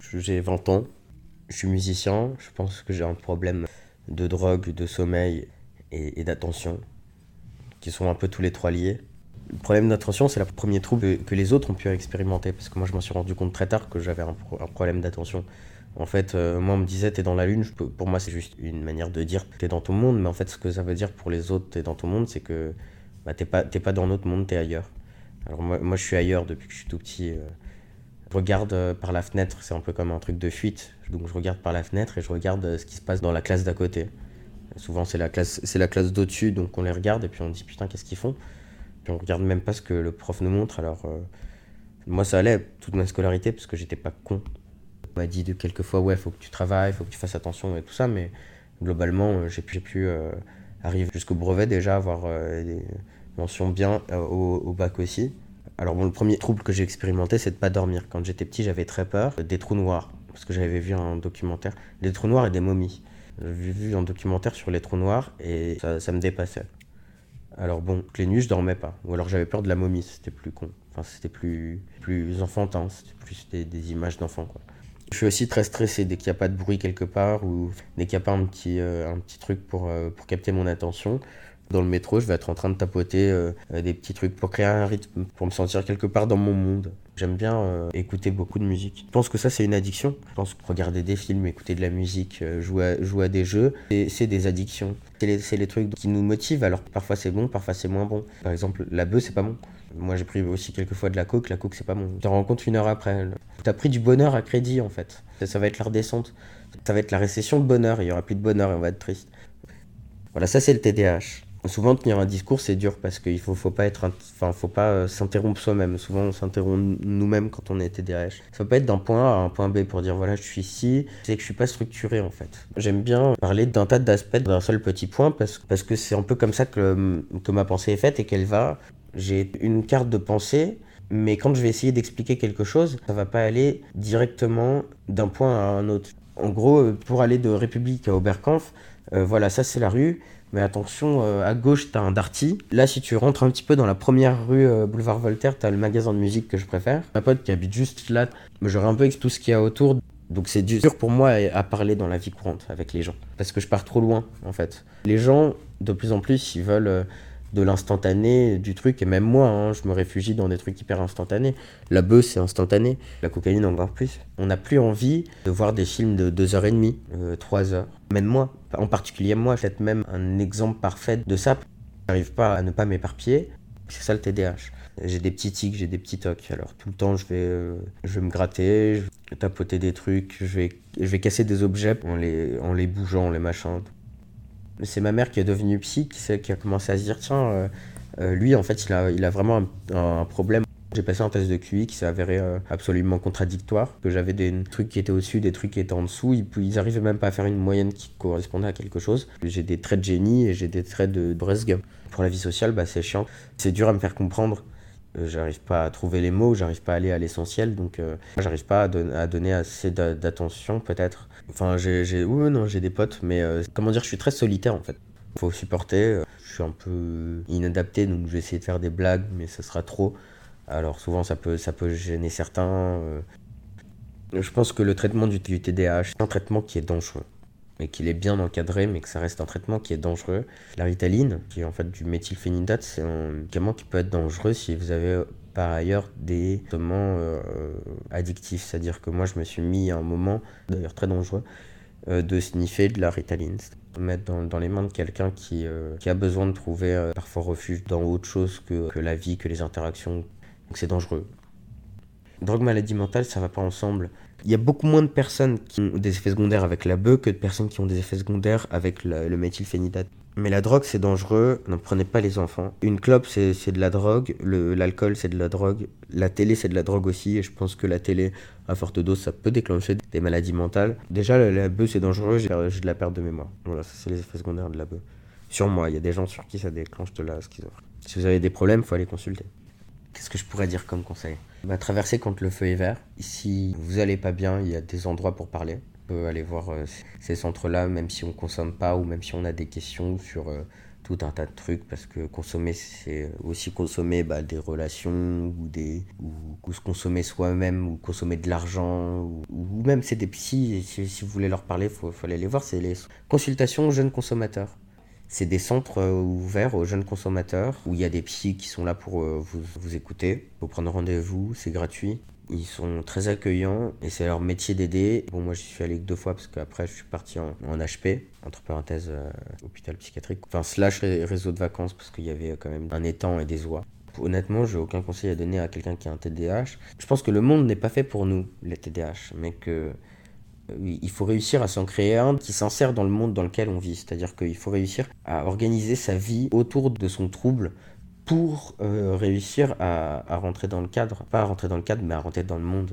J'ai 20 ans, je suis musicien, je pense que j'ai un problème de drogue, de sommeil et, d'attention, qui sont un peu tous les trois liés. Le problème d'attention, c'est le premier trouble que les autres ont pu expérimenter, parce que moi je m'en suis rendu compte très tard que j'avais un, problème d'attention. En fait, euh, moi on me disait t'es dans la lune, pour moi c'est juste une manière de dire t'es dans ton monde, mais en fait ce que ça veut dire pour les autres t'es dans ton monde, c'est que bah, t'es pas, pas dans notre monde, t'es ailleurs. Alors moi, moi, je suis ailleurs depuis que je suis tout petit. Euh. Je regarde euh, par la fenêtre, c'est un peu comme un truc de fuite. Donc je regarde par la fenêtre et je regarde ce qui se passe dans la classe d'à côté. Souvent c'est la classe, c'est la classe d'au-dessus, donc on les regarde et puis on dit putain qu'est-ce qu'ils font? Puis on regarde même pas ce que le prof nous montre. Alors moi ça allait toute ma scolarité parce que j'étais pas con m'a dit de quelques fois, ouais, faut que tu travailles, faut que tu fasses attention et tout ça, mais globalement, euh, j'ai pu, euh, arriver jusqu'au brevet déjà, avoir euh, des mentions bien au, bac aussi. Alors bon, le premier trouble que j'ai expérimenté, c'est de pas dormir. Quand j'étais petit, j'avais très peur des trous noirs, parce que j'avais vu un documentaire, des trous noirs et des momies. J'ai vu un documentaire sur les trous noirs et ça, me dépassait. Alors bon, les nuits, je dormais pas. Ou alors j'avais peur de la momie, c'était plus con. Enfin, c'était plus, plus enfantin, c'était plus des, des images d'enfants. Je suis aussi très stressé dès qu'il n'y a pas de bruit quelque part ou dès qu'il n'y a pas un petit, euh, un petit truc pour, euh, pour capter mon attention. Dans le métro, je vais être en train de tapoter euh, des petits trucs pour créer un rythme, pour me sentir quelque part dans mon monde. J'aime bien écouter beaucoup de musique. Je pense que ça, c'est une addiction. Je pense que regarder des films, écouter de la musique, jouer, à, des jeux, c'est des addictions. C'est les, trucs qui nous motivent, alors parfois c'est bon, parfois c'est moins bon. Par exemple, la bœuf, c'est pas bon. Moi, j'ai pris aussi quelques fois de la coke. La coke, c'est pas bon. Tu te rends compte une heure après. Tu as pris du bonheur à crédit, en fait. Ça, va être la redescente. Ça va être la récession de bonheur. Il y aura plus de bonheur et on va être triste. Voilà, ça, c'est le TDAH. Souvent, tenir un discours, c'est dur parce qu'il faut, faut pas être, enfin, faut pas euh, s'interrompre soi-même. Souvent, on s'interrompt nous-mêmes quand on est TDAH. Ça peut pas être d'un point A à un point B pour dire voilà, je suis ici. C'est que je suis pas structuré en fait. J'aime bien parler d'un tas d'aspects d'un seul petit point parce, parce que c'est un peu comme ça que, que ma pensée est faite et qu'elle va j'ai une carte de pensée, mais quand je vais essayer d'expliquer quelque chose, ça va pas aller directement d'un point à un autre. En gros, euh, pour aller de République à Oberkampf, euh, voilà, ça c'est la rue. Mais attention, euh, à gauche, tu as un Darty. Là, si tu rentres un petit peu dans la première rue boulevard Voltaire, tu as le magasin de musique que je préfère. Ma pote qui habite juste là, j'aurais un peu avec tout ce qu'il y a autour. Donc c'est dur pour moi à parler dans la vie courante avec les gens. Parce que je pars trop loin, en fait. Les gens, de plus en plus, ils veulent de l'instantané du truc. Et même moi, hein, je me réfugie dans des trucs hyper instantanés. La bœuf, c'est instantané. La cocaïne, encore plus. On n'a plus envie de voir des films de 2h30, 3 euh, heures. Même moi, en particulier moi, peut-être même un exemple parfait de ça. J'arrive pas à ne pas m'éparpiller. C'est ça le TDAH. J'ai des petits tics, j'ai des petits tocs. Alors tout le temps, je vais, euh, je vais me gratter, je vais tapoter des trucs, je vais, je vais casser des objets en les, en les bougeant, les machins c'est ma mère qui est devenue psy qui, a commencé à se dire tiens, euh, euh, lui en fait il a, il a vraiment un, problème. J'ai passé un test de QI qui s'est avéré euh, absolument contradictoire, que j'avais des trucs qui étaient au-dessus, des trucs qui étaient en dessous, ils, ils arrivaient même pas à faire une moyenne qui correspondait à quelque chose. J'ai des traits de génie et j'ai des traits de Bresgue. Pour la vie sociale, bah, c'est chiant. C'est dur à me faire comprendre. J'arrive pas à trouver les mots, j'arrive pas à aller à l'essentiel, donc j'arrive pas à, donner assez d'attention peut-être Enfin, j'ai, oui, non, j'ai des potes, mais euh, comment dire, je suis très solitaire en fait. Faut supporter. Euh, je suis un peu inadapté, donc je vais essayer de faire des blagues, mais ça sera trop. Alors souvent, ça peut, ça peut gêner certains. Euh. Je pense que le traitement du, TDAH, c'est un traitement qui est dangereux mais qu'il est bien encadré, mais que ça reste un traitement qui est dangereux. La ritaline, qui est en fait du méthylphénidate, c'est un médicament qui peut être dangereux si vous avez par ailleurs des traitements euh, addictifs. C'est-à-dire que moi, je me suis mis à un moment, d'ailleurs très dangereux, euh, de sniffer de la ritaline. Mettre dans, dans les mains de quelqu'un qui, euh, qui, a besoin de trouver parfois refuge dans autre chose que, que la vie, que les interactions. Donc c'est dangereux. Drogue, maladie mentale, ça va pas ensemble. Il y a beaucoup moins de personnes qui ont des effets secondaires avec la bœuf que de personnes qui ont des effets secondaires avec le, méthylphénidate. Mais la drogue, c'est dangereux, n'en prenez pas les enfants. Une clope, c'est de la drogue, l'alcool, c'est de la drogue, la télé, c'est de la drogue aussi, et je pense que la télé, à forte dose, ça peut déclencher des maladies mentales. Déjà, la, bœuf, c'est dangereux, j'ai de la perte de mémoire. Voilà, ça, c'est les effets secondaires de la bœuf. Sur moi, il y a des gens sur qui ça déclenche de la schizophrénie. Si vous avez des problèmes, il faut aller consulter. Qu'est-ce que je pourrais dire comme conseil? Bah, Traverser quand le feu est vert. Si vous allez pas bien, il y a des endroits pour parler. Aller voir euh, ces centres-là, même si on ne consomme pas ou même si on a des questions sur, euh, tout un tas de trucs parce que consommer c'est aussi consommer bah, des relations ou des ou, se consommer soi-même ou consommer de l'argent ou, même c'est des psys si, si, vous voulez leur parler faut, faut aller les voir c'est les consultations jeunes consommateurs c'est des centres euh, ouverts aux jeunes consommateurs où il y a des psys qui sont là pour euh, vous, vous écouter. Faut prendre rendez-vous, c'est gratuit. Ils sont très accueillants et c'est leur métier d'aider. Bon, moi, j'y suis allé que deux fois parce qu'après, je suis parti en, HP, entre parenthèses, euh, hôpital psychiatrique. Enfin, slash réseau de vacances parce qu'il y avait quand même un étang et des oies. Honnêtement, j'ai aucun conseil à donner à quelqu'un qui a un TDAH. Je pense que le monde n'est pas fait pour nous, les TDAH, mais que il faut réussir à s'en créer un qui s'insère dans le monde dans lequel on vit. C'est-à-dire qu'il faut réussir à organiser sa vie autour de son trouble pour euh, réussir à, à, rentrer dans le cadre. Pas à rentrer dans le cadre, mais à rentrer dans le monde.